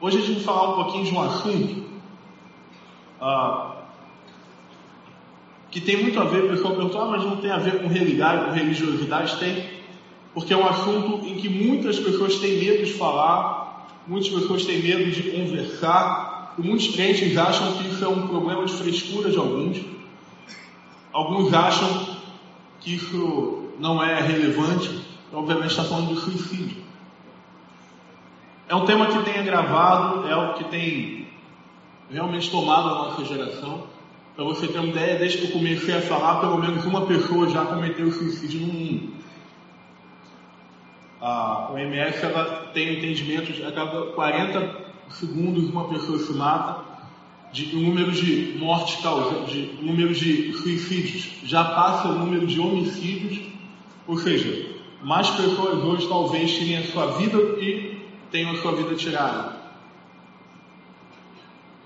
Hoje a gente vai falar um pouquinho de um assunto ah, que tem muito a ver, o pessoal perguntou, ah, mas não tem a ver com realidade, com religiosidade? Tem, porque é um assunto em que muitas pessoas têm medo de falar, muitas pessoas têm medo de conversar, e muitos crentes acham que isso é um problema de frescura de alguns. Alguns acham que isso não é relevante, obviamente está falando de suicídio. É um tema que tem agravado, é algo que tem realmente tomado a nossa geração. Para você ter uma ideia, desde que eu comecei a falar, pelo menos uma pessoa já cometeu suicídio no mundo. A OMS ela tem um entendimento de a cada 40 segundos uma pessoa se mata, de o número de mortes causadas, de número de suicídios já passa o número de homicídios, ou seja, mais pessoas hoje talvez tirem a sua vida e tenham a sua vida tirada.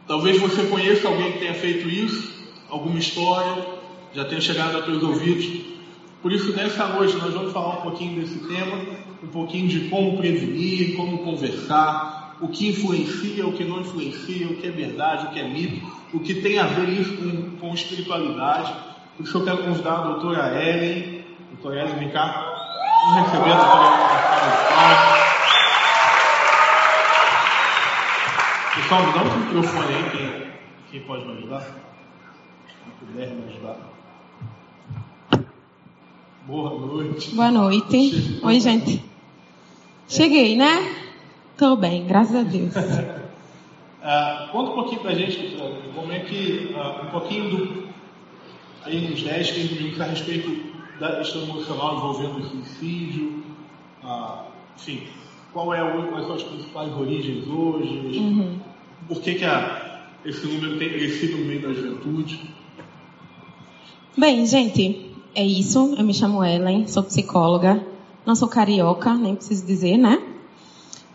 Talvez você conheça alguém que tenha feito isso, alguma história, já tenha chegado a teus ouvidos. Por isso, nessa noite, nós vamos falar um pouquinho desse tema, um pouquinho de como prevenir, como conversar, o que influencia, o que não influencia, o que é verdade, o que é mito, o que tem a ver isso com, com espiritualidade. Por isso, eu quero convidar a doutora Ellen. Doutora Ellen, vem cá. Vamos receber a doutora Ellen. Me dá um microfone aí, quem, quem pode me ajudar? Quem puder me ajudar. Boa noite. Boa noite. Oi, gente. Cheguei, né? Tô bem, graças a Deus. uh, conta um pouquinho pra gente, como é que, uh, um pouquinho do, aí uns 10, 15 minutos a respeito da questão emocional envolvendo o suicídio, uh, enfim, qual é o, quais são as principais origens hoje, uhum. Por que, que a, esse número tem crescido no meio da juventude. Bem, gente, é isso. Eu me chamo Ellen, sou psicóloga, não sou carioca, nem preciso dizer, né?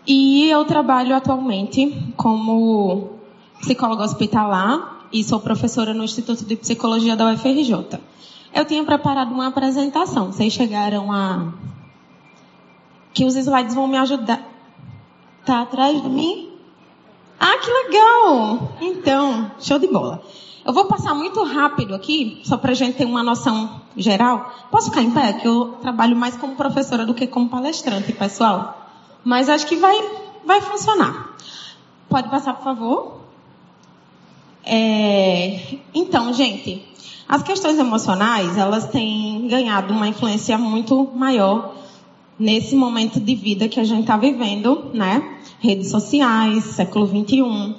E eu trabalho atualmente como psicóloga hospitalar e sou professora no Instituto de Psicologia da UFRJ. Eu tinha preparado uma apresentação. Vocês chegaram a que os slides vão me ajudar. Tá atrás de mim? Ah, que legal! Então, show de bola. Eu vou passar muito rápido aqui, só para a gente ter uma noção geral. Posso ficar em pé? Que eu trabalho mais como professora do que como palestrante, pessoal. Mas acho que vai, vai funcionar. Pode passar, por favor? É, então, gente, as questões emocionais, elas têm ganhado uma influência muito maior nesse momento de vida que a gente está vivendo, né? Redes sociais, século XXI,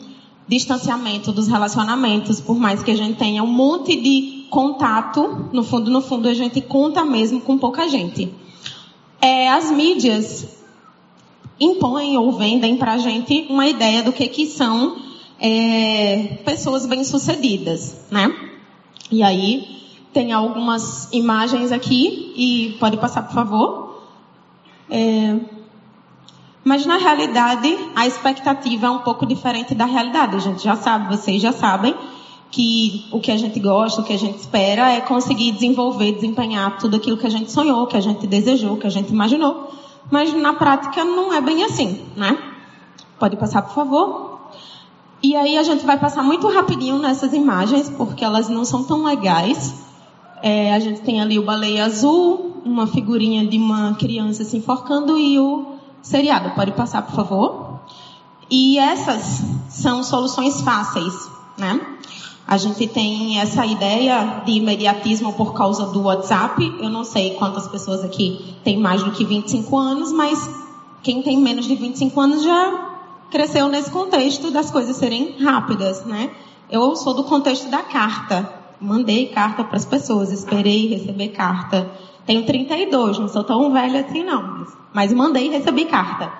distanciamento dos relacionamentos, por mais que a gente tenha um monte de contato, no fundo, no fundo, a gente conta mesmo com pouca gente. É, as mídias impõem ou vendem para a gente uma ideia do que, que são é, pessoas bem-sucedidas, né? E aí, tem algumas imagens aqui, e pode passar, por favor. É, mas na realidade, a expectativa é um pouco diferente da realidade. A gente já sabe, vocês já sabem, que o que a gente gosta, o que a gente espera é conseguir desenvolver, desempenhar tudo aquilo que a gente sonhou, que a gente desejou, que a gente imaginou. Mas na prática não é bem assim, né? Pode passar, por favor. E aí a gente vai passar muito rapidinho nessas imagens, porque elas não são tão legais. É, a gente tem ali o baleia azul, uma figurinha de uma criança se enforcando e o seriado. Pode passar, por favor? E essas são soluções fáceis, né? A gente tem essa ideia de imediatismo por causa do WhatsApp. Eu não sei quantas pessoas aqui têm mais do que 25 anos, mas quem tem menos de 25 anos já cresceu nesse contexto das coisas serem rápidas, né? Eu sou do contexto da carta. Mandei carta para as pessoas, esperei receber carta. Tenho 32, não sou tão velha assim não, mas, mas mandei e recebi carta.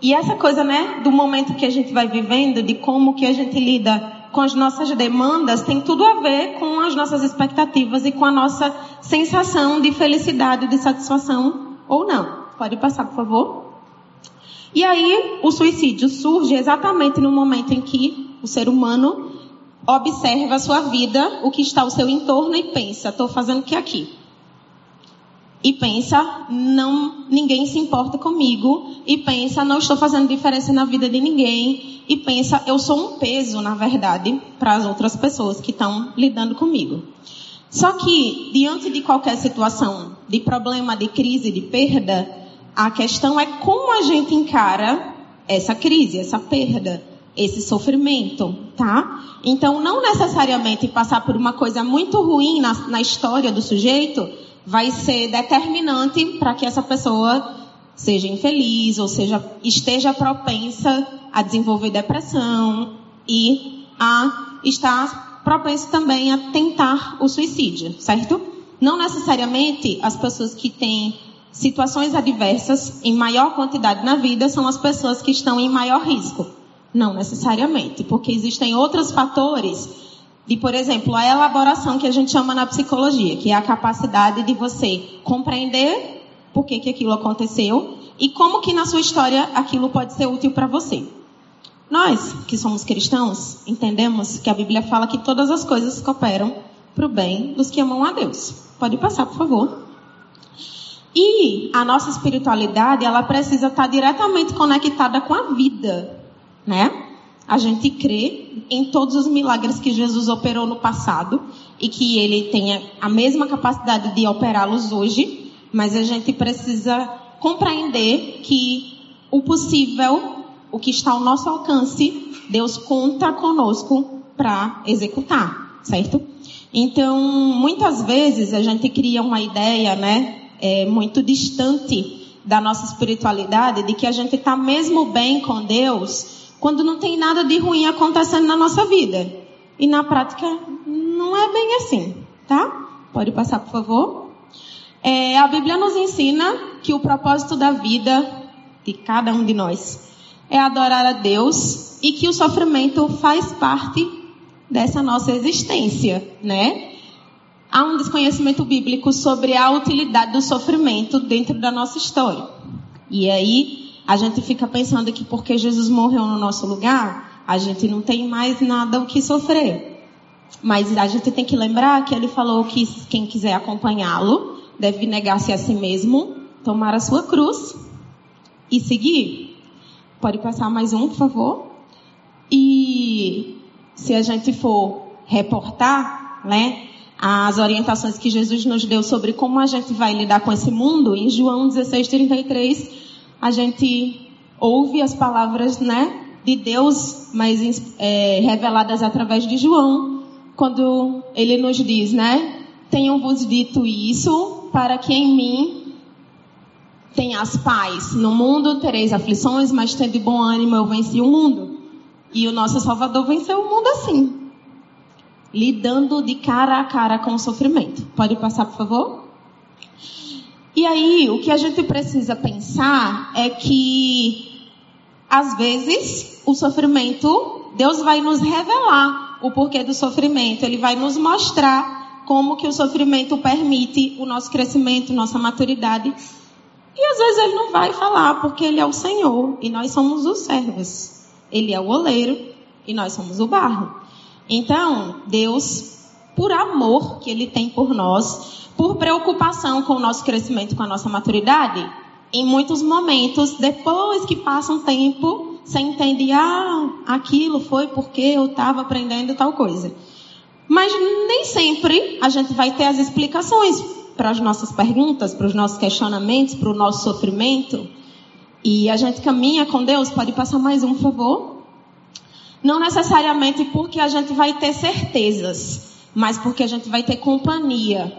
E essa coisa, né, do momento que a gente vai vivendo, de como que a gente lida com as nossas demandas, tem tudo a ver com as nossas expectativas e com a nossa sensação de felicidade, de satisfação ou não. Pode passar, por favor? E aí, o suicídio surge exatamente no momento em que o ser humano observa a sua vida, o que está ao seu entorno e pensa, estou fazendo o que aqui? E pensa, não, ninguém se importa comigo, e pensa, não estou fazendo diferença na vida de ninguém, e pensa, eu sou um peso, na verdade, para as outras pessoas que estão lidando comigo. Só que, diante de qualquer situação de problema, de crise, de perda, a questão é como a gente encara essa crise, essa perda, esse sofrimento, tá? Então, não necessariamente passar por uma coisa muito ruim na, na história do sujeito vai ser determinante para que essa pessoa seja infeliz ou seja esteja propensa a desenvolver depressão e a estar propenso também a tentar o suicídio, certo? Não necessariamente as pessoas que têm situações adversas em maior quantidade na vida são as pessoas que estão em maior risco. Não necessariamente, porque existem outros fatores de, por exemplo, a elaboração que a gente chama na psicologia, que é a capacidade de você compreender por que, que aquilo aconteceu e como que na sua história aquilo pode ser útil para você. Nós, que somos cristãos, entendemos que a Bíblia fala que todas as coisas cooperam para o bem dos que amam a Deus. Pode passar, por favor. E a nossa espiritualidade, ela precisa estar diretamente conectada com a vida, né? A gente crê em todos os milagres que Jesus operou no passado e que ele tenha a mesma capacidade de operá-los hoje, mas a gente precisa compreender que o possível, o que está ao nosso alcance, Deus conta conosco para executar, certo? Então, muitas vezes a gente cria uma ideia, né, é, muito distante da nossa espiritualidade, de que a gente está mesmo bem com Deus quando não tem nada de ruim acontecendo na nossa vida. E na prática não é bem assim, tá? Pode passar, por favor. É, a Bíblia nos ensina que o propósito da vida de cada um de nós é adorar a Deus e que o sofrimento faz parte dessa nossa existência, né? Há um desconhecimento bíblico sobre a utilidade do sofrimento dentro da nossa história. E aí a gente fica pensando que porque Jesus morreu no nosso lugar, a gente não tem mais nada o que sofrer. Mas a gente tem que lembrar que ele falou que quem quiser acompanhá-lo deve negar-se a si mesmo, tomar a sua cruz e seguir. Pode passar mais um, por favor? E se a gente for reportar, né, as orientações que Jesus nos deu sobre como a gente vai lidar com esse mundo, em João 16, 33, a gente ouve as palavras, né, de Deus, mas é, reveladas através de João, quando ele nos diz, né, tenho-vos dito isso para que em mim tenhas paz. No mundo tereis aflições, mas tendo bom ânimo, eu venci o mundo. E o nosso Salvador venceu o mundo assim, lidando de cara a cara com o sofrimento. Pode passar, por favor? E aí, o que a gente precisa pensar é que, às vezes, o sofrimento, Deus vai nos revelar o porquê do sofrimento, Ele vai nos mostrar como que o sofrimento permite o nosso crescimento, nossa maturidade. E às vezes Ele não vai falar, porque Ele é o Senhor e nós somos os servos. Ele é o oleiro e nós somos o barro. Então, Deus, por amor que Ele tem por nós, por preocupação com o nosso crescimento, com a nossa maturidade, em muitos momentos, depois que passa um tempo, você entende, ah, aquilo foi porque eu estava aprendendo tal coisa. Mas nem sempre a gente vai ter as explicações para as nossas perguntas, para os nossos questionamentos, para o nosso sofrimento. E a gente caminha com Deus, pode passar mais um, por favor? Não necessariamente porque a gente vai ter certezas, mas porque a gente vai ter companhia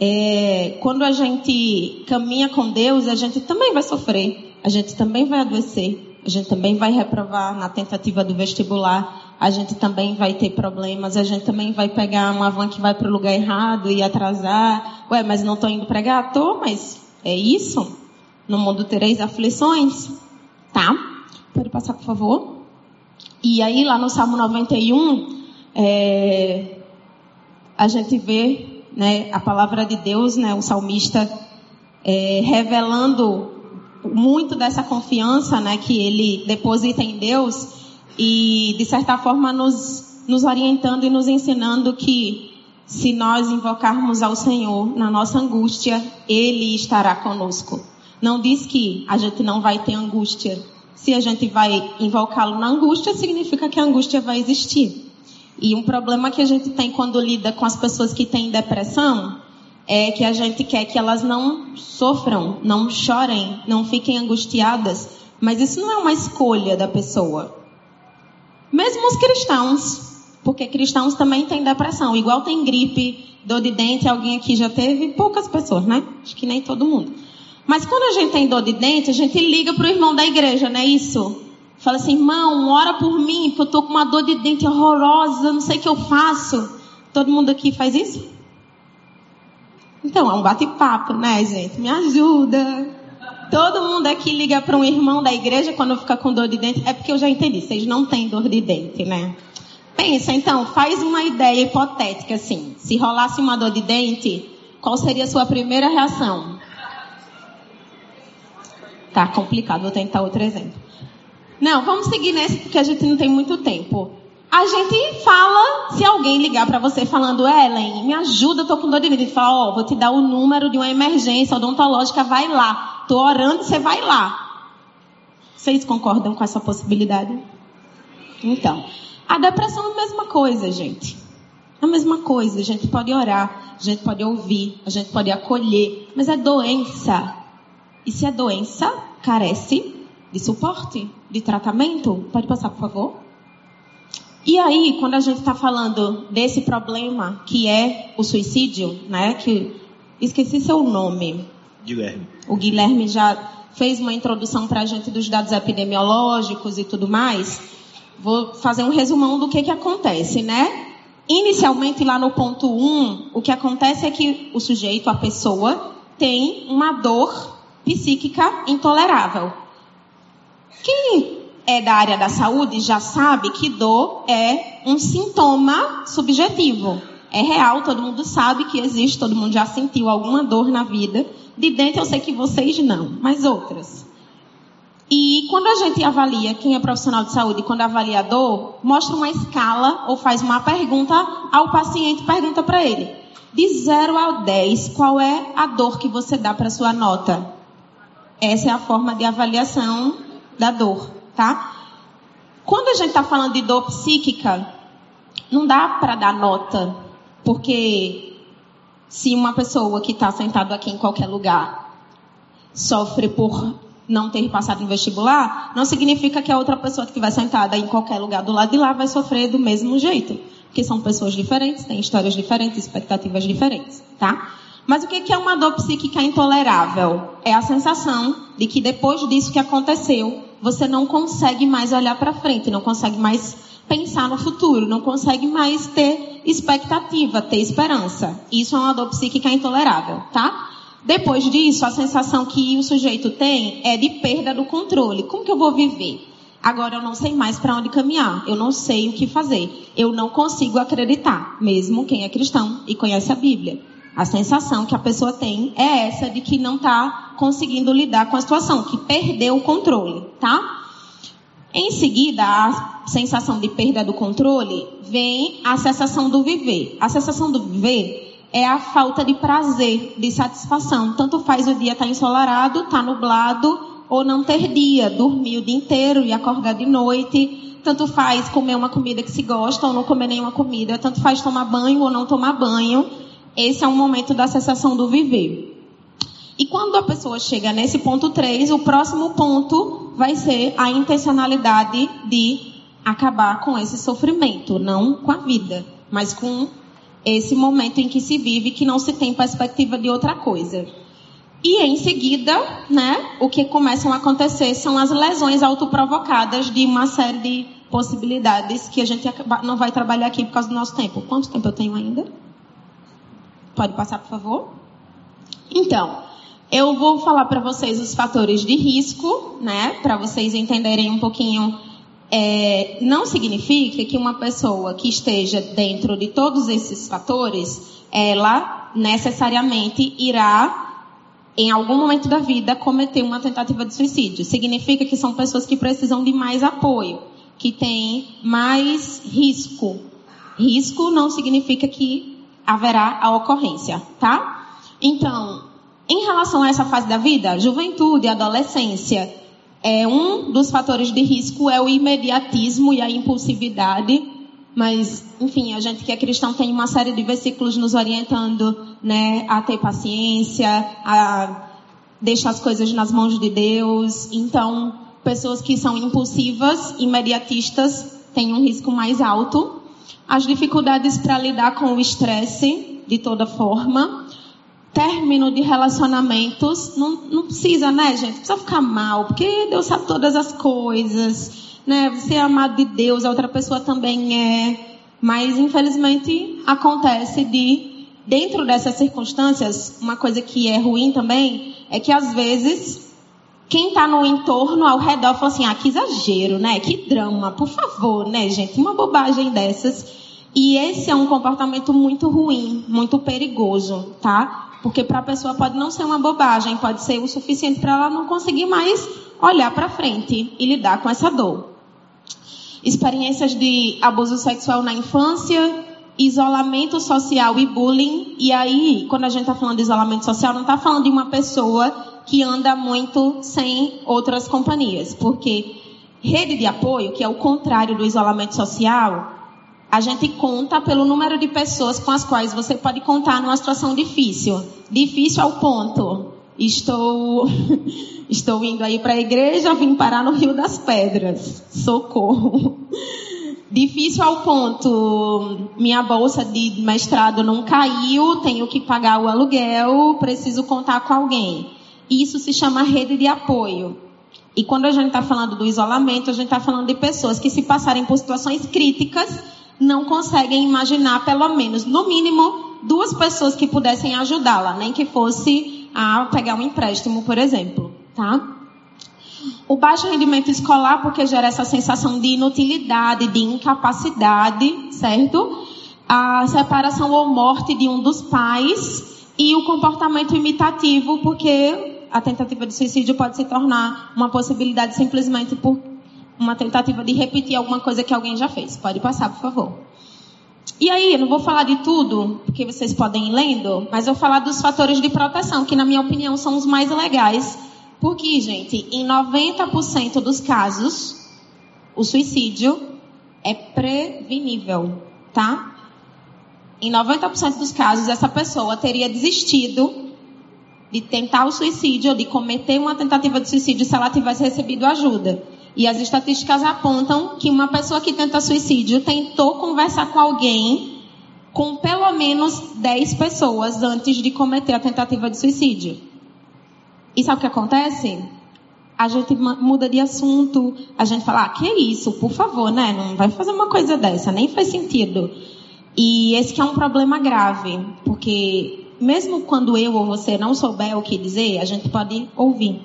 é, quando a gente caminha com Deus, a gente também vai sofrer, a gente também vai adoecer, a gente também vai reprovar na tentativa do vestibular, a gente também vai ter problemas, a gente também vai pegar uma van que vai para o lugar errado e atrasar. Ué, mas não estou indo pregar? Tô, mas é isso? No mundo tereis aflições? Tá? Pode passar, por favor? E aí, lá no Salmo 91, é, a gente vê né, a palavra de Deus, né, o salmista é, revelando muito dessa confiança né, que ele deposita em Deus e, de certa forma, nos, nos orientando e nos ensinando que se nós invocarmos ao Senhor na nossa angústia, Ele estará conosco. Não diz que a gente não vai ter angústia Se a gente vai invocá-lo na angústia, significa que a angústia vai existir. E um problema que a gente tem quando lida com as pessoas que têm depressão é que a gente quer que elas não sofram, não chorem, não fiquem angustiadas, mas isso não é uma escolha da pessoa. Mesmo os cristãos, porque cristãos também têm depressão, igual tem gripe, dor de dente, alguém aqui já teve, poucas pessoas, né? Acho que nem todo mundo. Mas quando a gente tem dor de dente, a gente liga para o irmão da igreja, não é isso? Fala assim, irmão, ora por mim, porque eu tô com uma dor de dente horrorosa, não sei o que eu faço. Todo mundo aqui faz isso? Então, é um bate-papo, né, gente? Me ajuda. Todo mundo aqui liga para um irmão da igreja quando fica com dor de dente. É porque eu já entendi, vocês não têm dor de dente, né? Pensa, então, faz uma ideia hipotética assim. Se rolasse uma dor de dente, qual seria a sua primeira reação? Tá complicado, vou tentar outro exemplo. Não, vamos seguir nesse porque a gente não tem muito tempo. A gente fala, se alguém ligar para você falando, Ellen, me ajuda, eu tô com dor de dente. Fala, ó, oh, vou te dar o número de uma emergência odontológica, vai lá. Tô orando, você vai lá. Vocês concordam com essa possibilidade? Então, a depressão é a mesma coisa, gente. É a mesma coisa. A gente pode orar, a gente pode ouvir, a gente pode acolher, mas é doença. E se é doença, carece de suporte, de tratamento. Pode passar, por favor? E aí, quando a gente está falando desse problema que é o suicídio, né? Que esqueci seu nome. Guilherme. O Guilherme já fez uma introdução para a gente dos dados epidemiológicos e tudo mais. Vou fazer um resumão do que que acontece, né? Inicialmente, lá no ponto 1, um, o que acontece é que o sujeito, a pessoa, tem uma dor psíquica intolerável. Quem é da área da saúde já sabe que dor é um sintoma subjetivo. É real, todo mundo sabe que existe, todo mundo já sentiu alguma dor na vida. De dentro eu sei que vocês não, mas outras. E quando a gente avalia, quem é profissional de saúde, quando avalia a dor, mostra uma escala ou faz uma pergunta ao paciente, pergunta para ele. De 0 a 10, qual é a dor que você dá para sua nota? Essa é a forma de avaliação da dor tá? Quando a gente está falando de dor psíquica, não dá para dar nota, porque se uma pessoa que está sentada aqui em qualquer lugar sofre por não ter passado no vestibular, não significa que a outra pessoa que estiver sentada em qualquer lugar do lado de lá vai sofrer do mesmo jeito. Porque são pessoas diferentes, têm histórias diferentes, expectativas diferentes, tá? Mas o que é uma dor psíquica intolerável? É a sensação de que depois disso que aconteceu, você não consegue mais olhar para frente, não consegue mais pensar no futuro, não consegue mais ter expectativa, ter esperança. Isso é uma dor psíquica intolerável, tá? Depois disso, a sensação que o sujeito tem é de perda do controle. Como que eu vou viver? Agora eu não sei mais para onde caminhar, eu não sei o que fazer, eu não consigo acreditar, mesmo quem é cristão e conhece a Bíblia. A sensação que a pessoa tem é essa de que não está conseguindo lidar com a situação, que perdeu o controle, tá? Em seguida, a sensação de perda do controle vem a sensação do viver. A sensação do viver é a falta de prazer, de satisfação. Tanto faz o dia estar tá ensolarado, estar tá nublado ou não ter dia, dormir o dia inteiro e acordar de noite. Tanto faz comer uma comida que se gosta ou não comer nenhuma comida. Tanto faz tomar banho ou não tomar banho esse é um momento da cessação do viver. E quando a pessoa chega nesse ponto 3, o próximo ponto vai ser a intencionalidade de acabar com esse sofrimento, não com a vida, mas com esse momento em que se vive que não se tem perspectiva de outra coisa. E em seguida, né, o que começam a acontecer são as lesões autoprovocadas de uma série de possibilidades que a gente não vai trabalhar aqui por causa do nosso tempo. Quanto tempo eu tenho ainda? Pode passar, por favor? Então, eu vou falar para vocês os fatores de risco, né? Para vocês entenderem um pouquinho. É, não significa que uma pessoa que esteja dentro de todos esses fatores, ela necessariamente irá, em algum momento da vida, cometer uma tentativa de suicídio. Significa que são pessoas que precisam de mais apoio, que têm mais risco. Risco não significa que haverá a ocorrência, tá? Então, em relação a essa fase da vida, juventude, adolescência, É, um dos fatores de risco é o imediatismo e a impulsividade, mas, enfim, a gente que é cristão tem uma série de versículos nos orientando né, a ter paciência, a deixar as coisas nas mãos de Deus. Então, pessoas que são impulsivas, imediatistas, têm um risco mais alto. As dificuldades para lidar com o estresse, de toda forma término de relacionamentos, não, não precisa, né, gente? Precisa ficar mal, porque Deus sabe todas as coisas, né? Você é amado de Deus, a outra pessoa também é. Mas, infelizmente, acontece de, dentro dessas circunstâncias, uma coisa que é ruim também, é que às vezes, quem está no entorno, ao redor, fala assim, ah, que exagero, né? Que drama, por favor, né, gente? Uma bobagem dessas. E esse é um comportamento muito ruim, muito perigoso, tá? Porque para a pessoa pode não ser uma bobagem, pode ser o suficiente para ela não conseguir mais olhar para frente e lidar com essa dor. Experiências de abuso sexual na infância, isolamento social e bullying. E aí, quando a gente está falando de isolamento social, não está falando de uma pessoa que anda muito sem outras companhias. Porque rede de apoio, que é o contrário do isolamento social, a gente conta pelo número de pessoas com as quais você pode contar numa situação difícil. Difícil ao ponto. Estou, estou indo aí para a igreja, vim parar no Rio das Pedras. Socorro. Difícil ao ponto, minha bolsa de mestrado não caiu, tenho que pagar o aluguel, preciso contar com alguém. Isso se chama rede de apoio. E quando a gente está falando do isolamento, a gente está falando de pessoas que se passarem por situações críticas, não conseguem imaginar, pelo menos, no mínimo, duas pessoas que pudessem ajudá-la, nem que fosse a pegar um empréstimo, por exemplo, tá? O baixo rendimento escolar, porque gera essa sensação de inutilidade, de incapacidade, certo? A separação ou morte de um dos pais e o comportamento imitativo, porque a tentativa de suicídio pode se tornar uma possibilidade simplesmente por uma tentativa de repetir alguma coisa que alguém já fez. Pode passar, por favor. E aí, eu não vou falar de tudo, porque vocês podem ir lendo, mas eu vou falar dos fatores de proteção, que na minha opinião são os mais legais. Porque, gente, em 90% dos casos, o suicídio é prevenível, tá? Em 90% dos casos, essa pessoa teria desistido de tentar o suicídio ou de cometer uma tentativa de suicídio se ela tivesse recebido ajuda. E as estatísticas apontam que uma pessoa que tenta suicídio tentou conversar com alguém com pelo menos 10 pessoas antes de cometer a tentativa de suicídio. E sabe o que acontece? A gente muda de assunto, a gente fala, ah, que é isso, por favor, né? Não vai fazer uma coisa dessa, nem faz sentido. E esse que é um problema grave, porque mesmo quando eu ou você não souber o que dizer, a gente pode ouvir.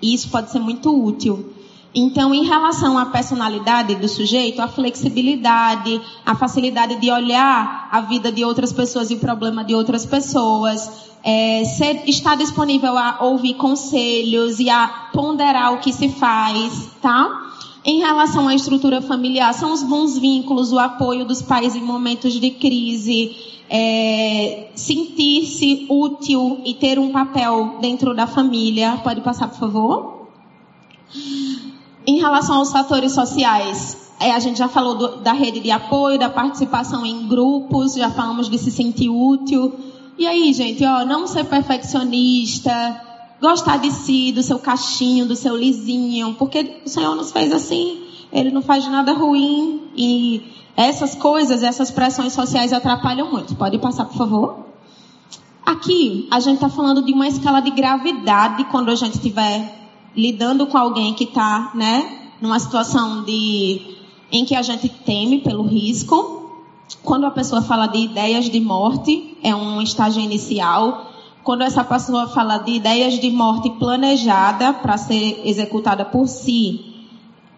E isso pode ser muito útil. Então, em relação à personalidade do sujeito, a flexibilidade, a facilidade de olhar a vida de outras pessoas e o problema de outras pessoas, é, ser, estar disponível a ouvir conselhos e a ponderar o que se faz, tá? Em relação à estrutura familiar, são os bons vínculos, o apoio dos pais em momentos de crise, é, sentir-se útil e ter um papel dentro da família. Pode passar, por favor? Em relação aos fatores sociais, é, a gente já falou do, da rede de apoio, da participação em grupos, já falamos de se sentir útil. E aí, gente, ó, não ser perfeccionista, gostar de si, do seu cachinho, do seu lisinho, porque o Senhor nos fez assim, Ele não faz nada ruim e essas coisas, essas pressões sociais atrapalham muito. Pode passar, por favor? Aqui, a gente está falando de uma escala de gravidade quando a gente estiver lidando com alguém que está, né, numa situação de em que a gente teme pelo risco. Quando a pessoa fala de ideias de morte, é um estágio inicial. Quando essa pessoa fala de ideias de morte planejada para ser executada por si,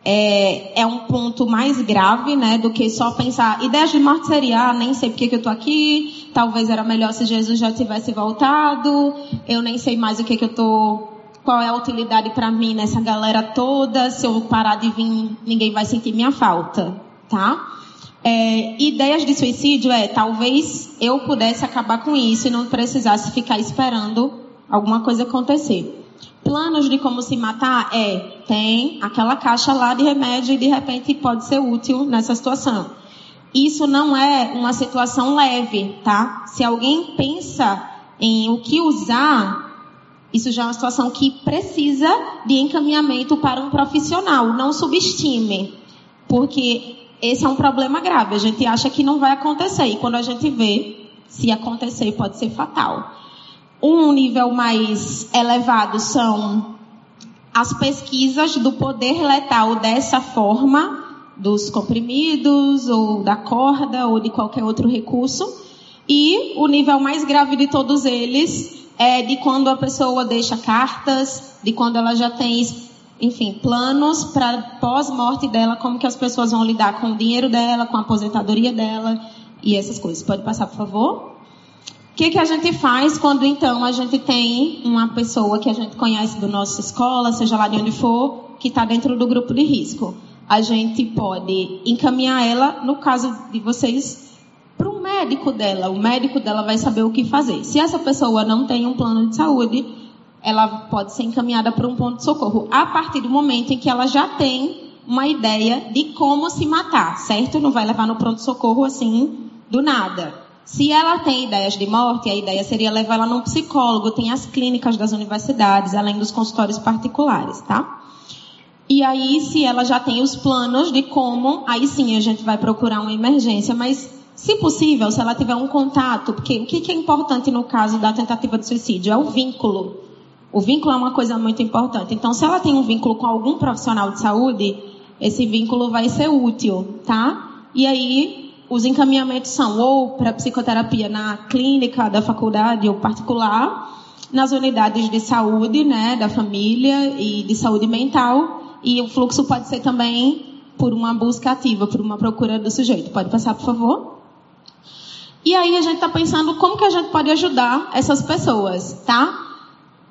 é, é, um ponto mais grave, né, do que só pensar, ideias de morte seria, ah, nem sei porque que eu estou aqui, talvez era melhor se Jesus já tivesse voltado, eu nem sei mais o que que eu estou qual é a utilidade para mim nessa galera toda, se eu parar de vir, ninguém vai sentir minha falta, tá? É, ideias de suicídio é, talvez eu pudesse acabar com isso e não precisasse ficar esperando alguma coisa acontecer. Planos de como se matar? É, tem aquela caixa lá de remédio e de repente pode ser útil nessa situação. Isso não é uma situação leve, tá? Se alguém pensa em o que usar, isso já é uma situação que precisa de encaminhamento para um profissional. Não subestime, porque esse é um problema grave. A gente acha que não vai acontecer e quando a gente vê, se acontecer, pode ser fatal. Um nível mais elevado são as pesquisas do poder letal dessa forma, dos comprimidos, ou da corda, ou de qualquer outro recurso. E o nível mais grave de todos eles é de quando a pessoa deixa cartas, de quando ela já tem, enfim, planos para pós-morte dela, como que as pessoas vão lidar com o dinheiro dela, com a aposentadoria dela e essas coisas. Pode passar, por favor? O que, que a gente faz quando então a gente tem uma pessoa que a gente conhece da nossa escola, seja lá de onde for, que está dentro do grupo de risco? A gente pode encaminhar ela, no caso de vocês, para o médico dela. O médico dela vai saber o que fazer. Se essa pessoa não tem um plano de saúde, ela pode ser encaminhada para um ponto de socorro a partir do momento em que ela já tem uma ideia de como se matar, certo? Não vai levar no pronto socorro assim do nada. Se ela tem ideias de morte, a ideia seria levar ela num psicólogo. Tem as clínicas das universidades, além dos consultórios particulares, tá? E aí, se ela já tem os planos de como, aí sim a gente vai procurar uma emergência. Mas, se possível, se ela tiver um contato, porque o que é importante no caso da tentativa de suicídio é o vínculo. O vínculo é uma coisa muito importante. Então, se ela tem um vínculo com algum profissional de saúde, esse vínculo vai ser útil, tá? E aí, os encaminhamentos são ou para psicoterapia na clínica da faculdade ou particular, nas unidades de saúde, né, da família e de saúde mental, e o fluxo pode ser também por uma busca ativa, por uma procura do sujeito. Pode passar, por favor? E aí a gente está pensando como que a gente pode ajudar essas pessoas, tá?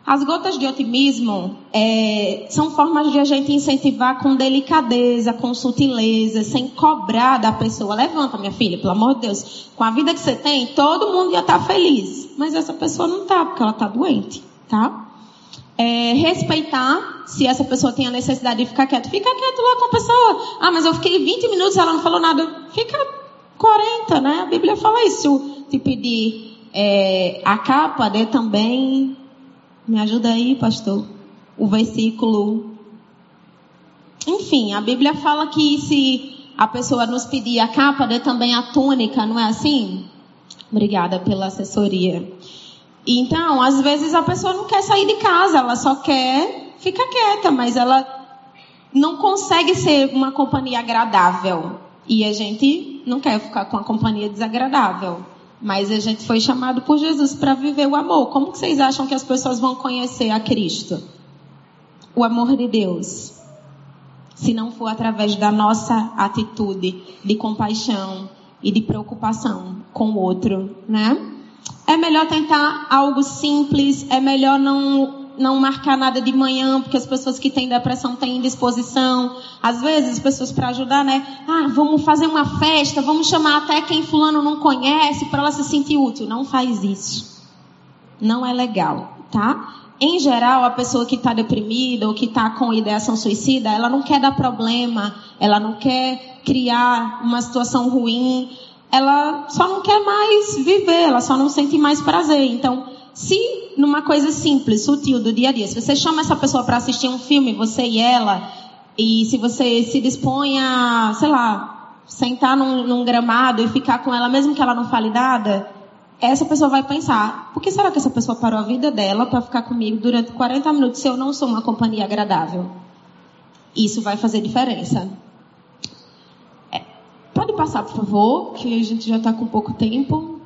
As gotas de otimismo é, são formas de a gente incentivar com delicadeza, com sutileza, sem cobrar da pessoa. Levanta, minha filha, pelo amor de Deus. Com a vida que você tem, todo mundo estar tá feliz. Mas essa pessoa não está, porque ela está doente, tá? É, respeitar se essa pessoa tem a necessidade de ficar quieto. Fica quieto lá com a pessoa. Ah, mas eu fiquei 20 minutos ela não falou nada. Fica 40, né? A Bíblia fala isso. Te pedir é, a capa, dê também me ajuda aí, pastor. O versículo. Enfim, a Bíblia fala que se a pessoa nos pedir a capa, dê também a túnica, não é assim? Obrigada pela assessoria. Então, às vezes a pessoa não quer sair de casa, ela só quer ficar quieta, mas ela não consegue ser uma companhia agradável. E a gente não quer ficar com a companhia desagradável. Mas a gente foi chamado por Jesus para viver o amor. Como que vocês acham que as pessoas vão conhecer a Cristo? O amor de Deus. Se não for através da nossa atitude de compaixão e de preocupação com o outro, né? É melhor tentar algo simples, é melhor não não marcar nada de manhã, porque as pessoas que têm depressão têm indisposição. Às vezes, as pessoas para ajudar, né? Ah, vamos fazer uma festa, vamos chamar até quem fulano não conhece para ela se sentir útil. Não faz isso. Não é legal, tá? Em geral, a pessoa que está deprimida ou que está com ideação suicida, ela não quer dar problema, ela não quer criar uma situação ruim, ela só não quer mais viver, ela só não sente mais prazer. Então, se numa coisa simples, sutil do dia a dia, se você chama essa pessoa para assistir um filme, você e ela, e se você se dispõe a, sei lá, sentar num, num gramado e ficar com ela, mesmo que ela não fale nada, essa pessoa vai pensar: por que será que essa pessoa parou a vida dela para ficar comigo durante 40 minutos se eu não sou uma companhia agradável? Isso vai fazer diferença. É, pode passar, por favor, que a gente já está com pouco tempo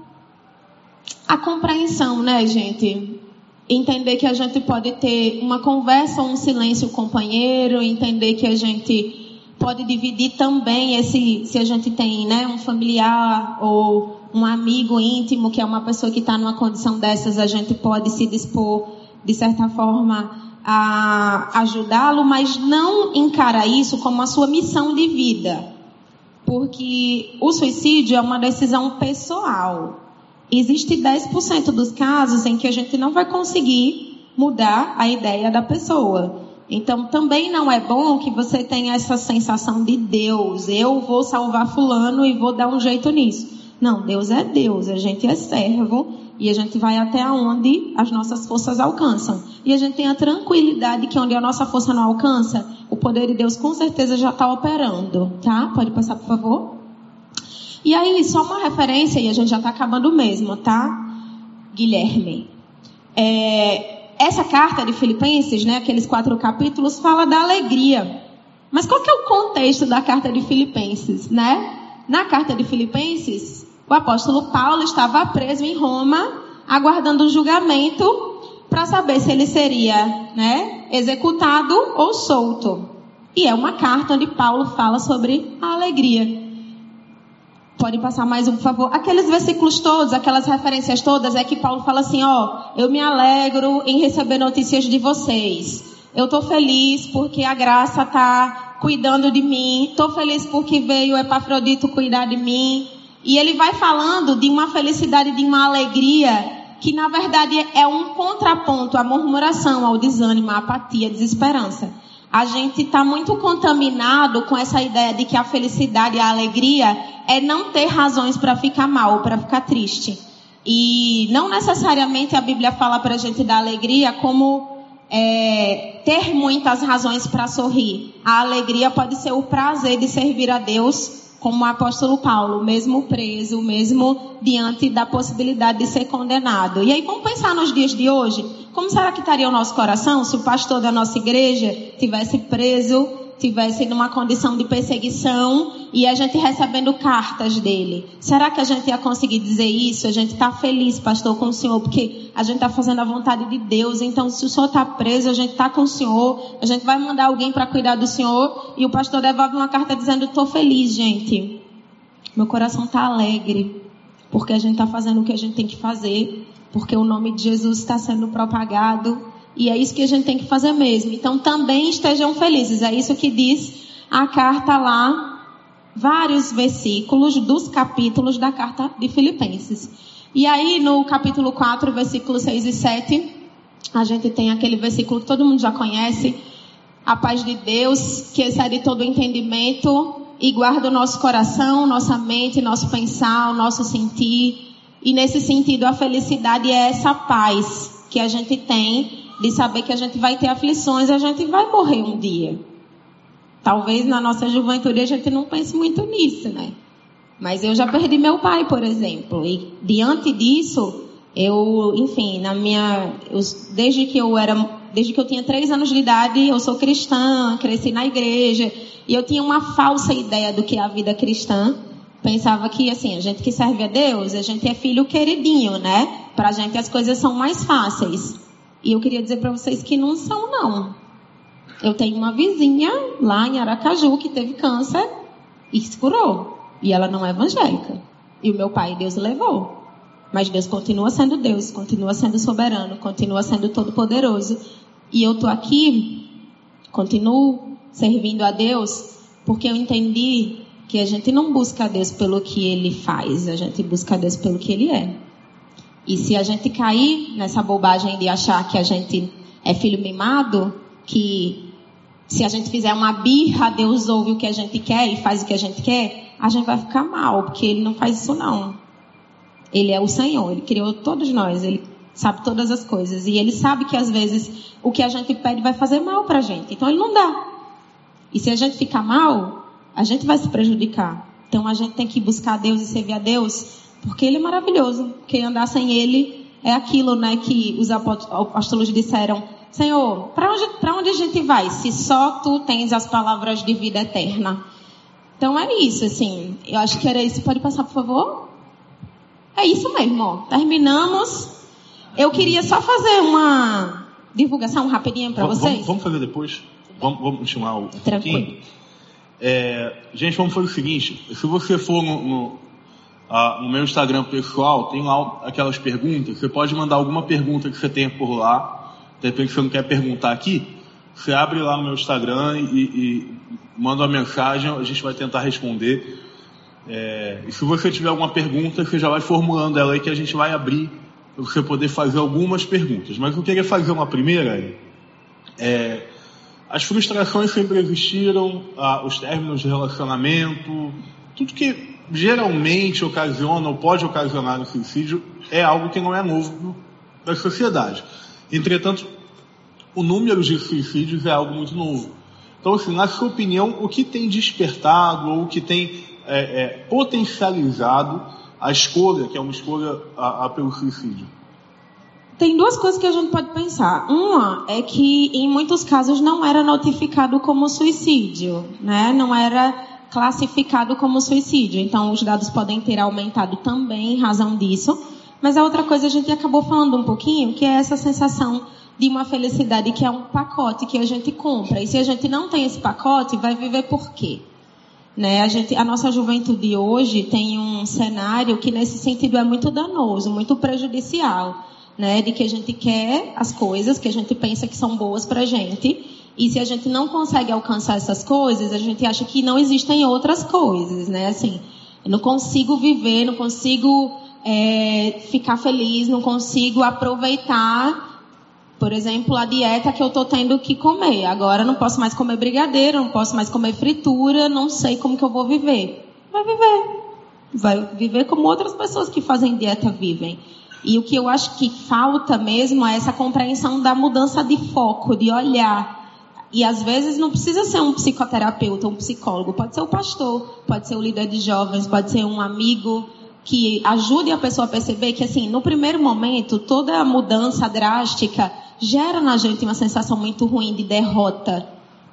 a compreensão, né, gente? Entender que a gente pode ter uma conversa ou um silêncio companheiro, entender que a gente pode dividir também esse, se a gente tem, né, um familiar ou um amigo íntimo que é uma pessoa que está numa condição dessas, a gente pode se dispor, de certa forma, a ajudá-lo, mas não encara isso como a sua missão de vida. Porque o suicídio é uma decisão pessoal existe 10% dos casos em que a gente não vai conseguir mudar a ideia da pessoa. Então também não é bom que você tenha essa sensação de Deus, eu vou salvar fulano e vou dar um jeito nisso. Não, Deus é Deus, a gente é servo e a gente vai até onde as nossas forças alcançam. E a gente tem a tranquilidade que onde a nossa força não alcança, o poder de Deus com certeza já está operando, tá? Pode passar, por favor? E aí, só uma referência, e a gente já está acabando mesmo, tá? Guilherme. É, essa carta de Filipenses, né, aqueles quatro capítulos, fala da alegria. Mas qual que é o contexto da carta de Filipenses, né? Na carta de Filipenses, o apóstolo Paulo estava preso em Roma, aguardando o julgamento para saber se ele seria, né, executado ou solto. E é uma carta onde Paulo fala sobre a alegria. Pode passar mais um, por favor. Aqueles versículos todos, aquelas referências todas, é que Paulo fala assim, ó, eu me alegro em receber notícias de vocês. Eu estou feliz porque a graça está cuidando de mim. Estou feliz porque veio Epafrodito cuidar de mim. E ele vai falando de uma felicidade, de uma alegria que na verdade é um contraponto à murmuração, ao desânimo, à apatia, à desesperança. A gente está muito contaminado com essa ideia de que a felicidade e a alegria é não ter razões para ficar mal, para ficar triste. E não necessariamente a Bíblia fala para a gente da alegria como é, ter muitas razões para sorrir. A alegria pode ser o prazer de servir a Deus como o apóstolo Paulo, mesmo preso, mesmo diante da possibilidade de ser condenado. E aí vamos pensar nos dias de hoje, como será que estaria o nosso coração se o pastor da nossa igreja tivesse preso tivesse numa condição de perseguição e a gente recebendo cartas dele. Será que a gente ia conseguir dizer isso? A gente está feliz, pastor, com o senhor, porque a gente está fazendo a vontade de Deus. Então, se o senhor está preso, a gente está com o senhor, a gente vai mandar alguém para cuidar do senhor e o pastor devolve uma carta dizendo: estou feliz, gente. Meu coração está alegre, porque a gente está fazendo o que a gente tem que fazer, porque o nome de Jesus está sendo propagado e é isso que a gente tem que fazer mesmo. Então também estejam felizes. É isso que diz a carta lá, vários versículos dos capítulos da carta de Filipenses. E aí no capítulo 4, versículos 6 e 7, a gente tem aquele versículo que todo mundo já conhece. A paz de Deus, que excede todo entendimento e guarda o nosso coração, nossa mente, nosso pensar, o nosso sentir. E nesse sentido, a felicidade é essa paz que a gente tem de saber que a gente vai ter aflições, a gente vai morrer um dia. Talvez na nossa juventude a gente não pense muito nisso, né? Mas eu já perdi meu pai, por exemplo, e diante disso, eu, enfim, na minha, eu, desde que eu era, desde que eu tinha três anos de idade, eu sou cristã, cresci na igreja, e eu tinha uma falsa ideia do que é a vida cristã. Pensava que, assim, a gente que serve a Deus, a gente é filho queridinho, né? Pra gente as coisas são mais fáceis. E eu queria dizer para vocês que não são, não. Eu tenho uma vizinha lá em Aracaju que teve câncer e se curou. E ela não é evangélica. E o meu pai, Deus levou. Mas Deus continua sendo Deus, continua sendo soberano, continua sendo todo-poderoso. E eu tô aqui, continuo servindo a Deus, porque eu entendi que a gente não busca a Deus pelo que ele faz, a gente busca a Deus pelo que ele é. E se a gente cair nessa bobagem de achar que a gente é filho mimado, que se a gente fizer uma birra, Deus ouve o que a gente quer e faz o que a gente quer, a gente vai ficar mal, porque Ele não faz isso não. Ele é o Senhor, Ele criou todos nós, Ele sabe todas as coisas. E Ele sabe que às vezes o que a gente pede vai fazer mal pra gente. Então Ele não dá. E se a gente ficar mal, a gente vai se prejudicar. Então a gente tem que buscar Deus e servir a Deus porque ele é maravilhoso. Quem andar sem ele é aquilo, né, que os apóstolos disseram: Senhor, para onde, onde a gente vai se só tu tens as palavras de vida eterna? Então é isso, assim. Eu acho que era isso. Pode passar, por favor? É isso mesmo. Terminamos. Eu queria só fazer uma divulgação rapidinha para vocês. Vamos, vamos, fazer depois? Vamos, vamos continuar o Tranquilo. É, gente, vamos fazer o seguinte. Se você for no, no ah, no meu Instagram pessoal, tem lá aquelas perguntas. Você pode mandar alguma pergunta que você tenha por lá. De repente você não quer perguntar aqui, você abre lá no meu Instagram e, e manda uma mensagem, a gente vai tentar responder. É, e se você tiver alguma pergunta, você já vai formulando ela aí que a gente vai abrir você poder fazer algumas perguntas. Mas eu queria fazer uma primeira. É, as frustrações sempre existiram, ah, os términos de relacionamento, tudo que geralmente ocasiona ou pode ocasionar o suicídio é algo que não é novo da sociedade. Entretanto, o número de suicídios é algo muito novo. Então, assim, na sua opinião, o que tem despertado ou o que tem é, é, potencializado a escolha, que é uma escolha a, a pelo suicídio? Tem duas coisas que a gente pode pensar. Uma é que em muitos casos não era notificado como suicídio, né? Não era classificado como suicídio. Então os dados podem ter aumentado também em razão disso. Mas a outra coisa a gente acabou falando um pouquinho, que é essa sensação de uma felicidade que é um pacote que a gente compra. E se a gente não tem esse pacote, vai viver por quê? Né? A, gente, a nossa juventude hoje tem um cenário que nesse sentido é muito danoso, muito prejudicial, né? De que a gente quer as coisas que a gente pensa que são boas para a gente e se a gente não consegue alcançar essas coisas, a gente acha que não existem outras coisas, né? Assim, eu não consigo viver, não consigo é, ficar feliz, não consigo aproveitar por exemplo, a dieta que eu estou tendo que comer. Agora não posso mais comer brigadeiro, não posso mais comer fritura, não sei como que eu vou viver. Vai viver. Vai viver como outras pessoas que fazem dieta vivem. E o que eu acho que falta mesmo é essa compreensão da mudança de foco, de olhar. E às vezes não precisa ser um psicoterapeuta, um psicólogo, pode ser o pastor, pode ser o líder de jovens, pode ser um amigo que ajude a pessoa a perceber que assim, no primeiro momento, toda a mudança drástica gera na gente uma sensação muito ruim de derrota.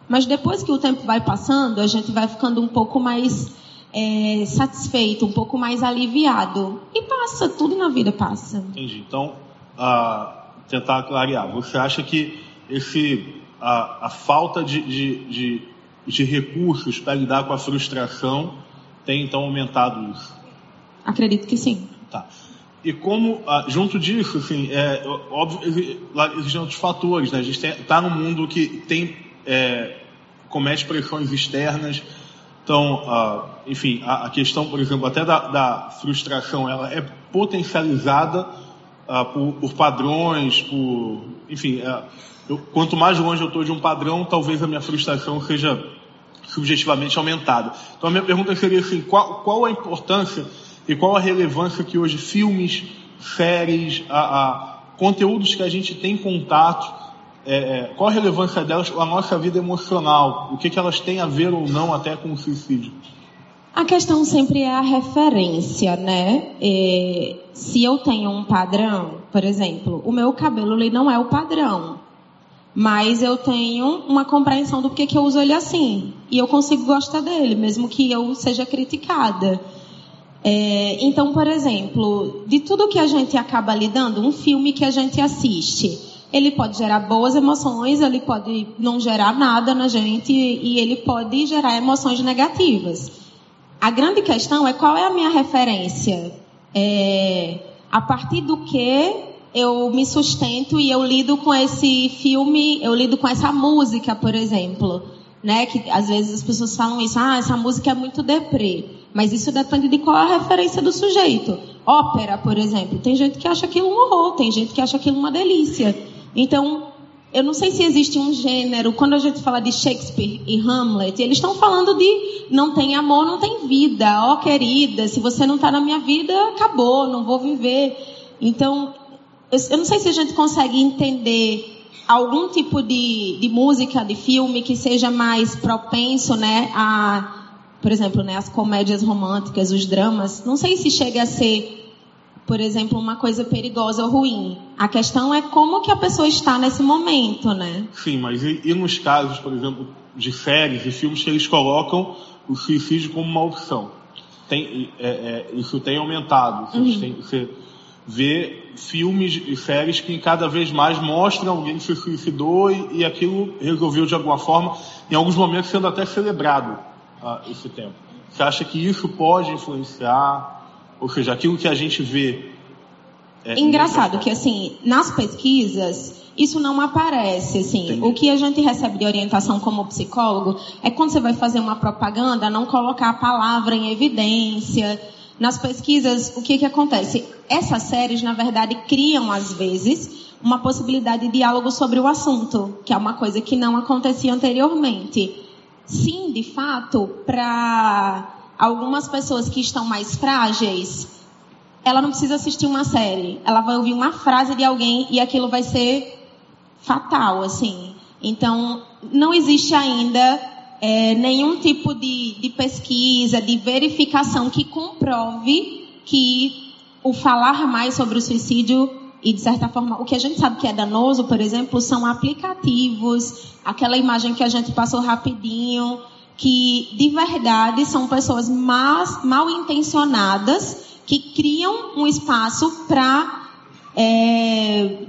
Mas depois que o tempo vai passando, a gente vai ficando um pouco mais é, satisfeito, um pouco mais aliviado. E passa, tudo na vida passa. Entendi. Então, uh, tentar clarear. Você acha que esse, a, a falta de, de, de, de recursos para lidar com a frustração tem então aumentado isso? Acredito que sim. Tá. E como, ah, junto disso, assim, é, óbvio, existem outros fatores, né? A gente está num mundo que tem, é, comete pressões externas, então, ah, enfim, a, a, questão, por exemplo, até da, da frustração, ela é potencializada ah, por, por, padrões, por, enfim, é, eu, quanto mais longe eu estou de um padrão, talvez a minha frustração seja subjetivamente aumentada. Então, a minha pergunta seria assim, qual, qual a importância e qual a relevância que hoje filmes, séries, a, a conteúdos que a gente tem contato, é, é, qual a relevância delas na nossa vida emocional? O que, que elas têm a ver ou não até com o suicídio? A questão sempre é a referência, né? Se eu tenho um padrão, por exemplo, o meu cabelo ele não é o padrão, mas eu tenho uma compreensão do porquê que eu uso ele assim e eu consigo gostar dele, mesmo que eu seja criticada. É, então, por exemplo, de tudo que a gente acaba lidando, um filme que a gente assiste, ele pode gerar boas emoções, ele pode não gerar nada na gente e ele pode gerar emoções negativas. A grande questão é qual é a minha referência? É, a partir do que eu me sustento e eu lido com esse filme, eu lido com essa música, por exemplo né? Que às vezes as pessoas falam isso, ah, essa música é muito deprê. Mas isso depende de qual é a referência do sujeito. Ópera, por exemplo, tem gente que acha aquilo um horror, tem gente que acha aquilo uma delícia. Então, eu não sei se existe um gênero, quando a gente fala de Shakespeare e Hamlet, eles estão falando de não tem amor, não tem vida. Ó, oh, querida, se você não está na minha vida, acabou, não vou viver. Então, eu não sei se a gente consegue entender algum tipo de, de música, de filme que seja mais propenso, né, a, por exemplo, né, as comédias românticas, os dramas. Não sei se chega a ser, por exemplo, uma coisa perigosa ou ruim. A questão é como que a pessoa está nesse momento, né? Sim, mas e, e nos casos, por exemplo, de séries e filmes que eles colocam o suicídio como uma opção? Tem, é, é, isso tem aumentado. Uhum. Tem, você, ver filmes e séries que cada vez mais mostram alguém que se suicidou e, e aquilo resolveu de alguma forma, em alguns momentos sendo até celebrado uh, esse tempo. Você acha que isso pode influenciar? Ou seja, aquilo que a gente vê. É, Engraçado que assim, nas pesquisas, isso não aparece, assim. Entendi. O que a gente recebe de orientação como psicólogo é quando você vai fazer uma propaganda, não colocar a palavra em evidência, nas pesquisas, o que, que acontece? Essas séries, na verdade, criam, às vezes, uma possibilidade de diálogo sobre o assunto, que é uma coisa que não acontecia anteriormente. Sim, de fato, para algumas pessoas que estão mais frágeis, ela não precisa assistir uma série. Ela vai ouvir uma frase de alguém e aquilo vai ser fatal, assim. Então, não existe ainda é, nenhum tipo de, de pesquisa, de verificação que comprove que o falar mais sobre o suicídio e de certa forma o que a gente sabe que é danoso, por exemplo, são aplicativos, aquela imagem que a gente passou rapidinho, que de verdade são pessoas mal intencionadas que criam um espaço para é,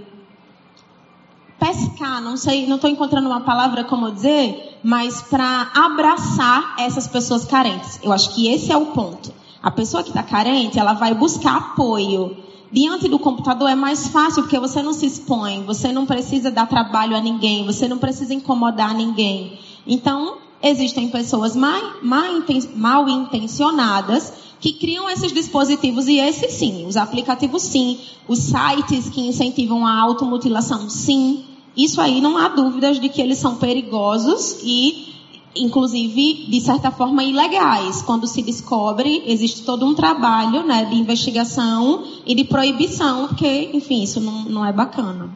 pescar, não sei, não estou encontrando uma palavra como dizer, mas para abraçar essas pessoas carentes. Eu acho que esse é o ponto. A pessoa que está carente, ela vai buscar apoio. Diante do computador é mais fácil porque você não se expõe, você não precisa dar trabalho a ninguém, você não precisa incomodar ninguém. Então, existem pessoas mal, mal intencionadas que criam esses dispositivos e esses sim, os aplicativos sim, os sites que incentivam a automutilação sim, isso aí não há dúvidas de que eles são perigosos e, inclusive, de certa forma, ilegais. Quando se descobre, existe todo um trabalho né, de investigação e de proibição, porque, enfim, isso não, não é bacana.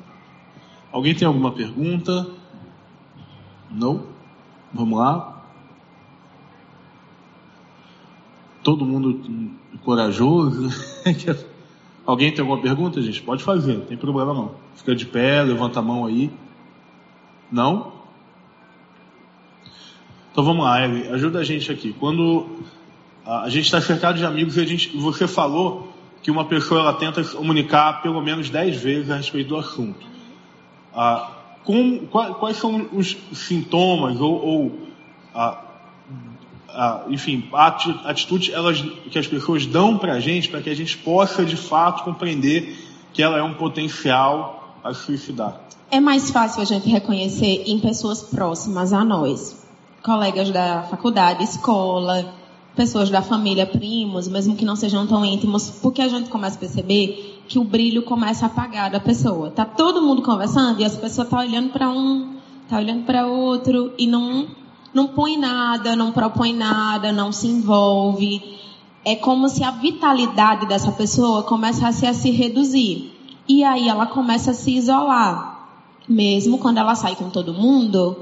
Alguém tem alguma pergunta? Não? Vamos lá? Todo mundo corajoso? Alguém tem alguma pergunta, gente? Pode fazer, não tem problema não. Fica de pé, levanta a mão aí. Não? Então vamos lá, Eli, ajuda a gente aqui. Quando a gente está cercado de amigos e a gente, você falou que uma pessoa ela tenta comunicar pelo menos 10 vezes a respeito do assunto. Ah, com, quais, são os sintomas ou, ou ah, enfim, atitudes elas, que as pessoas dão para a gente, para que a gente possa de fato compreender que ela é um potencial a suicidar. É mais fácil a gente reconhecer em pessoas próximas a nós, colegas da faculdade, escola, pessoas da família, primos, mesmo que não sejam tão íntimos, porque a gente começa a perceber que o brilho começa a apagar da pessoa. Tá todo mundo conversando e as pessoas tá olhando para um, tá olhando para outro e não não põe nada, não propõe nada, não se envolve. É como se a vitalidade dessa pessoa começasse a se reduzir. E aí ela começa a se isolar. Mesmo quando ela sai com todo mundo,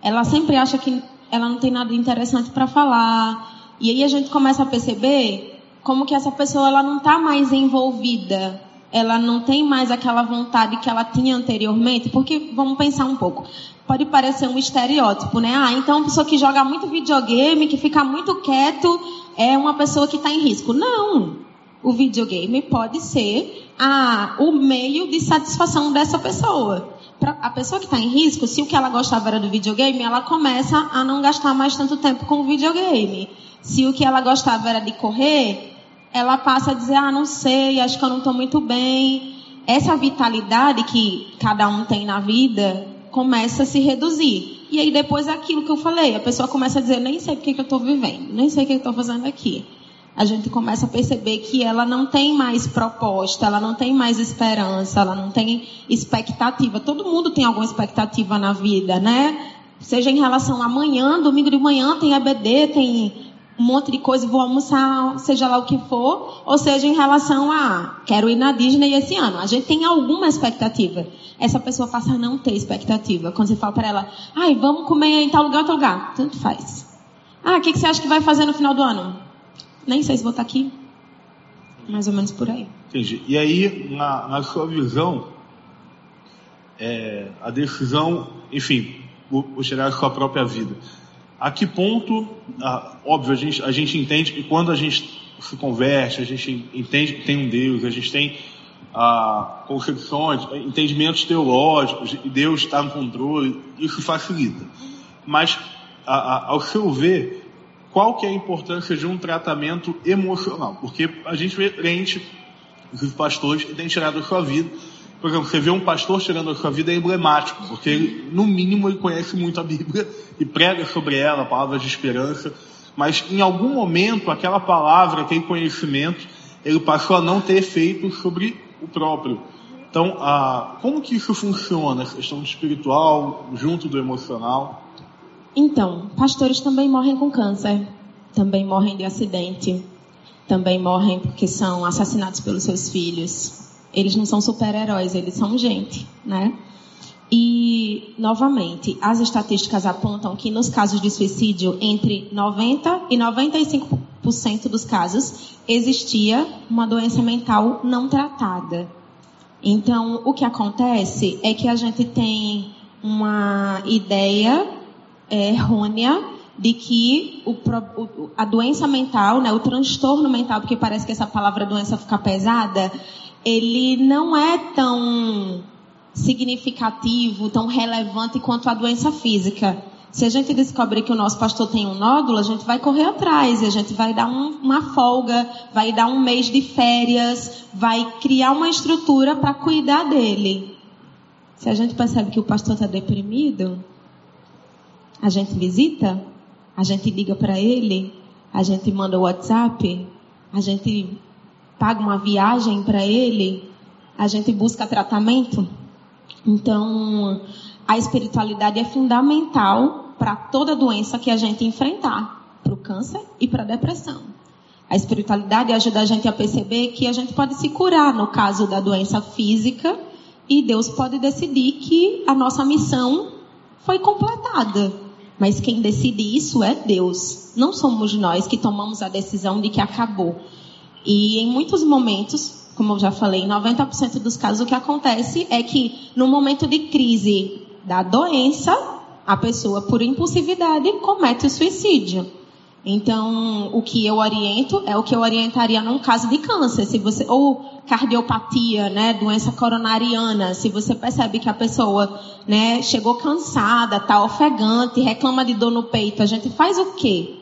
ela sempre acha que ela não tem nada interessante para falar. E aí a gente começa a perceber como que essa pessoa ela não está mais envolvida ela não tem mais aquela vontade que ela tinha anteriormente, porque vamos pensar um pouco. Pode parecer um estereótipo, né? Ah, então uma pessoa que joga muito videogame, que fica muito quieto, é uma pessoa que está em risco. Não. O videogame pode ser a, o meio de satisfação dessa pessoa. Pra a pessoa que está em risco, se o que ela gostava era do videogame, ela começa a não gastar mais tanto tempo com o videogame. Se o que ela gostava era de correr, ela passa a dizer, ah, não sei, acho que eu não estou muito bem. Essa vitalidade que cada um tem na vida começa a se reduzir. E aí depois é aquilo que eu falei, a pessoa começa a dizer, nem sei o que, que eu estou vivendo, nem sei o que eu estou fazendo aqui. A gente começa a perceber que ela não tem mais proposta, ela não tem mais esperança, ela não tem expectativa. Todo mundo tem alguma expectativa na vida, né? Seja em relação a amanhã, domingo de manhã tem EBD, tem um monte de coisa, vou almoçar, seja lá o que for, ou seja, em relação a quero ir na Disney esse ano. A gente tem alguma expectativa. Essa pessoa passa a não ter expectativa. Quando você fala para ela, ai, vamos comer em tal lugar, tal lugar. Tanto faz. Ah, o que, que você acha que vai fazer no final do ano? Nem sei se vou estar aqui. Mais ou menos por aí. Entendi. E aí, na, na sua visão, é, a decisão, enfim, vou tirar a sua própria vida a que ponto, ah, óbvio, a gente, a gente entende que quando a gente se converte, a gente entende que tem um Deus, a gente tem ah, concepções, entendimentos teológicos, e Deus está no controle, isso facilita. Mas, a, a, ao seu ver, qual que é a importância de um tratamento emocional? Porque a gente vê crente, os pastores, que têm tirado a sua vida, por exemplo, você vê um pastor chegando a sua vida é emblemático, porque ele, no mínimo ele conhece muito a Bíblia e prega sobre ela, palavras de esperança. mas em algum momento aquela palavra, aquele conhecimento, ele passou a não ter efeito sobre o próprio. Então, ah, como que isso funciona, a questão espiritual junto do emocional? Então, pastores também morrem com câncer, também morrem de acidente, também morrem porque são assassinados pelos seus filhos. Eles não são super-heróis, eles são gente, né? E, novamente, as estatísticas apontam que nos casos de suicídio, entre 90% e 95% dos casos, existia uma doença mental não tratada. Então, o que acontece é que a gente tem uma ideia é, errônea de que o, a doença mental, né, o transtorno mental, porque parece que essa palavra doença fica pesada, ele não é tão significativo, tão relevante quanto a doença física. Se a gente descobrir que o nosso pastor tem um nódulo, a gente vai correr atrás, a gente vai dar um, uma folga, vai dar um mês de férias, vai criar uma estrutura para cuidar dele. Se a gente percebe que o pastor está deprimido, a gente visita, a gente liga para ele, a gente manda o WhatsApp, a gente paga uma viagem para ele, a gente busca tratamento. Então, a espiritualidade é fundamental para toda doença que a gente enfrentar, para o câncer e para a depressão. A espiritualidade ajuda a gente a perceber que a gente pode se curar no caso da doença física e Deus pode decidir que a nossa missão foi completada. Mas quem decide isso é Deus. Não somos nós que tomamos a decisão de que acabou. E em muitos momentos como eu já falei, 90% dos casos o que acontece é que no momento de crise da doença, a pessoa, por impulsividade, comete o suicídio. Então, o que eu oriento é o que eu orientaria num caso de câncer, se você ou cardiopatia, né, doença coronariana, se você percebe que a pessoa, né, chegou cansada, está ofegante, reclama de dor no peito, a gente faz o quê?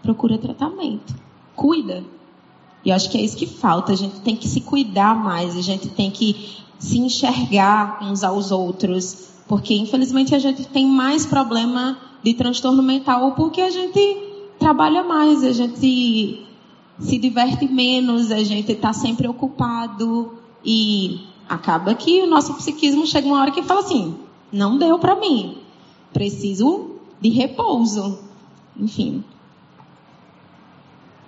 Procura tratamento. Cuida. E eu acho que é isso que falta. A gente tem que se cuidar mais, a gente tem que se enxergar uns aos outros. Porque, infelizmente, a gente tem mais problema de transtorno mental porque a gente trabalha mais, a gente se diverte menos, a gente está sempre ocupado e acaba que o nosso psiquismo chega uma hora que fala assim: não deu para mim, preciso de repouso. Enfim.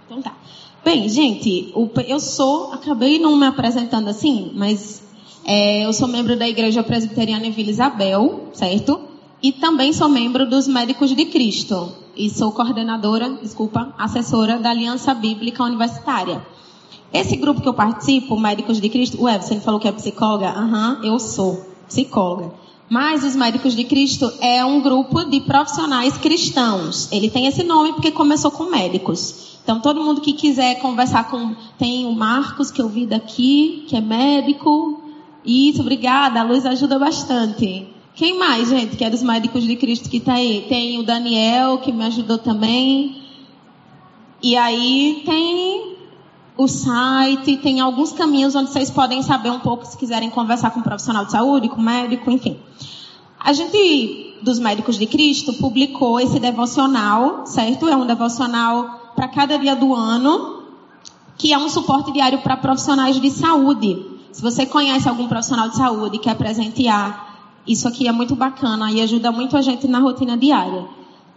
Então tá. Bem, gente, eu sou, acabei não me apresentando assim, mas é, eu sou membro da Igreja Presbiteriana em Vila Isabel, certo? E também sou membro dos Médicos de Cristo. E sou coordenadora, desculpa, assessora da Aliança Bíblica Universitária. Esse grupo que eu participo, Médicos de Cristo, ué, você falou que é psicóloga? Aham, uhum, eu sou psicóloga. Mas os Médicos de Cristo é um grupo de profissionais cristãos. Ele tem esse nome porque começou com médicos. Então, todo mundo que quiser conversar com. Tem o Marcos, que eu vi daqui, que é médico. Isso, obrigada. A luz ajuda bastante. Quem mais, gente, que é dos médicos de Cristo que está aí? Tem o Daniel, que me ajudou também. E aí tem o site, tem alguns caminhos onde vocês podem saber um pouco se quiserem conversar com um profissional de saúde, com um médico, enfim. A gente, dos médicos de Cristo, publicou esse devocional, certo? É um devocional para cada dia do ano, que é um suporte diário para profissionais de saúde. Se você conhece algum profissional de saúde e quer presentear, isso aqui é muito bacana e ajuda muito a gente na rotina diária.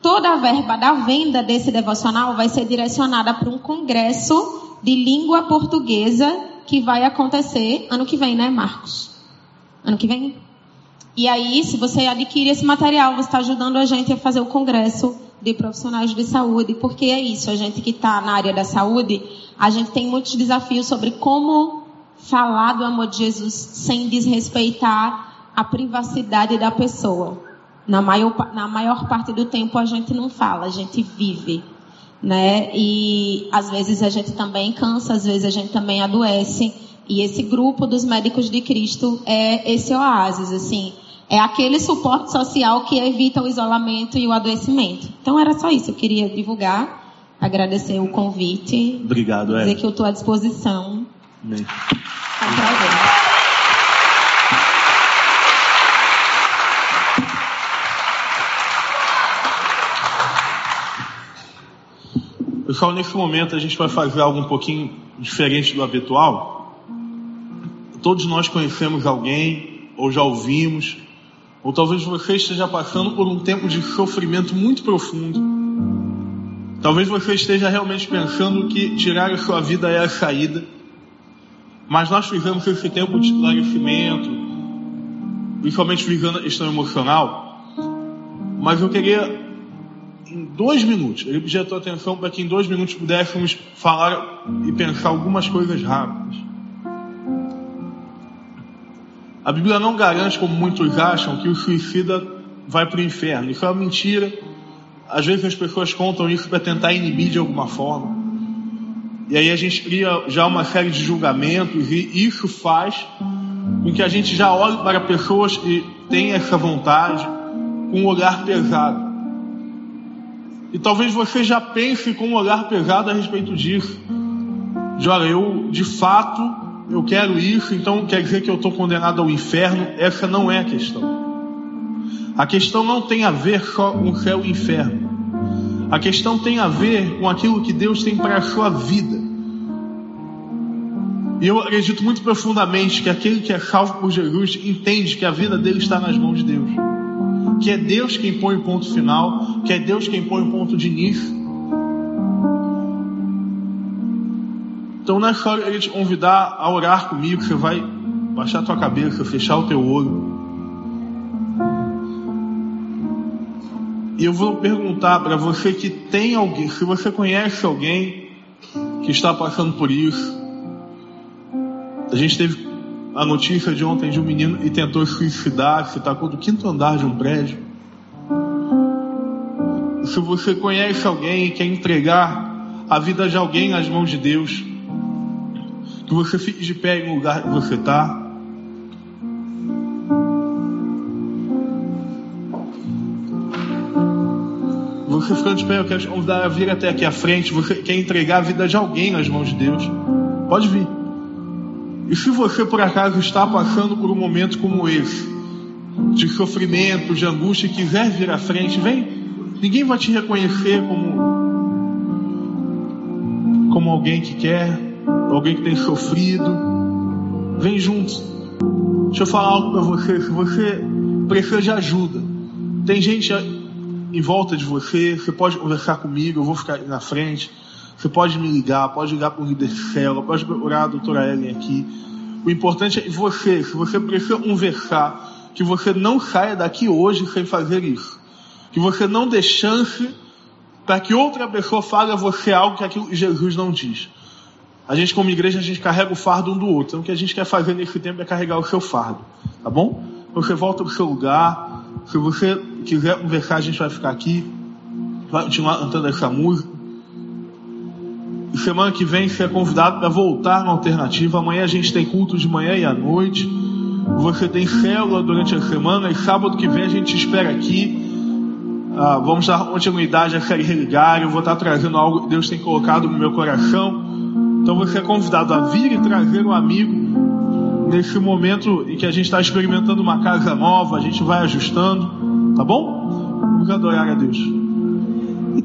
Toda a verba da venda desse devocional vai ser direcionada para um congresso de língua portuguesa que vai acontecer ano que vem, né, Marcos? Ano que vem? E aí, se você adquire esse material, você está ajudando a gente a fazer o congresso de profissionais de saúde, porque é isso, a gente que está na área da saúde, a gente tem muitos desafios sobre como falar do amor de Jesus sem desrespeitar a privacidade da pessoa. Na maior, na maior parte do tempo a gente não fala, a gente vive. Né? E às vezes a gente também cansa, às vezes a gente também adoece. E esse grupo dos médicos de Cristo é esse oásis, assim. É aquele suporte social que evita o isolamento e o adoecimento. Então era só isso, eu queria divulgar, agradecer o convite. Obrigado, é. Dizer que eu estou à disposição. Bem. Pessoal, nesse momento a gente vai fazer algo um pouquinho diferente do habitual. Todos nós conhecemos alguém, ou já ouvimos, ou talvez você esteja passando por um tempo de sofrimento muito profundo. Talvez você esteja realmente pensando que tirar a sua vida é a saída. Mas nós fizemos esse tempo de esclarecimento, principalmente visando a questão emocional. Mas eu queria em dois minutos, ele pediu a atenção para que em dois minutos pudéssemos falar e pensar algumas coisas rápidas. A Bíblia não garante, como muitos acham, que o suicida vai para o inferno. Isso é uma mentira. Às vezes as pessoas contam isso para tentar inibir de alguma forma. E aí a gente cria já uma série de julgamentos e isso faz com que a gente já olhe para pessoas que têm essa vontade com um olhar pesado. E talvez você já pense com um olhar pesado a respeito disso. De olha, eu de fato eu quero isso, então quer dizer que eu estou condenado ao inferno. Essa não é a questão. A questão não tem a ver só com céu e inferno. A questão tem a ver com aquilo que Deus tem para a sua vida. E eu acredito muito profundamente que aquele que é salvo por Jesus entende que a vida dele está nas mãos de Deus que é Deus quem põe o ponto final, que é Deus quem põe o ponto de início. Então nessa hora eu queria te convidar a orar comigo, você vai baixar a tua cabeça, fechar o teu olho. E eu vou perguntar para você que tem alguém, se você conhece alguém que está passando por isso. A gente teve a notícia de ontem de um menino e tentou suicidar, se tacou do quinto andar de um prédio. Se você conhece alguém e quer entregar a vida de alguém nas mãos de Deus, que você fique de pé no lugar que você está. Você ficando de pé, eu quero te convidar a vir até aqui à frente. Você quer entregar a vida de alguém nas mãos de Deus? Pode vir. E se você por acaso está passando por um momento como esse, de sofrimento, de angústia, e quiser vir à frente, vem. Ninguém vai te reconhecer como como alguém que quer, alguém que tem sofrido. Vem junto. Deixa eu falar algo para você. Se você precisa de ajuda, tem gente em volta de você. Você pode conversar comigo. Eu vou ficar na frente. Você pode me ligar, pode ligar para o célula, pode procurar a doutora Ellen aqui. O importante é você, se você precisa conversar, que você não saia daqui hoje sem fazer isso. Que você não dê chance para que outra pessoa fale a você algo que aquilo Jesus não diz. A gente, como igreja, a gente carrega o fardo um do outro. Então, o que a gente quer fazer nesse tempo é carregar o seu fardo. Tá bom? Você volta para o seu lugar. Se você quiser conversar, a gente vai ficar aqui. Vai continuar cantando essa música. Semana que vem você é convidado para voltar na alternativa. Amanhã a gente tem culto de manhã e à noite. Você tem célula durante a semana. E sábado que vem a gente espera aqui. Ah, vamos dar continuidade à série Religar. Eu vou estar trazendo algo que Deus tem colocado no meu coração. Então você é convidado a vir e trazer um amigo nesse momento em que a gente está experimentando uma casa nova. A gente vai ajustando. Tá bom? Vamos adorar a Deus.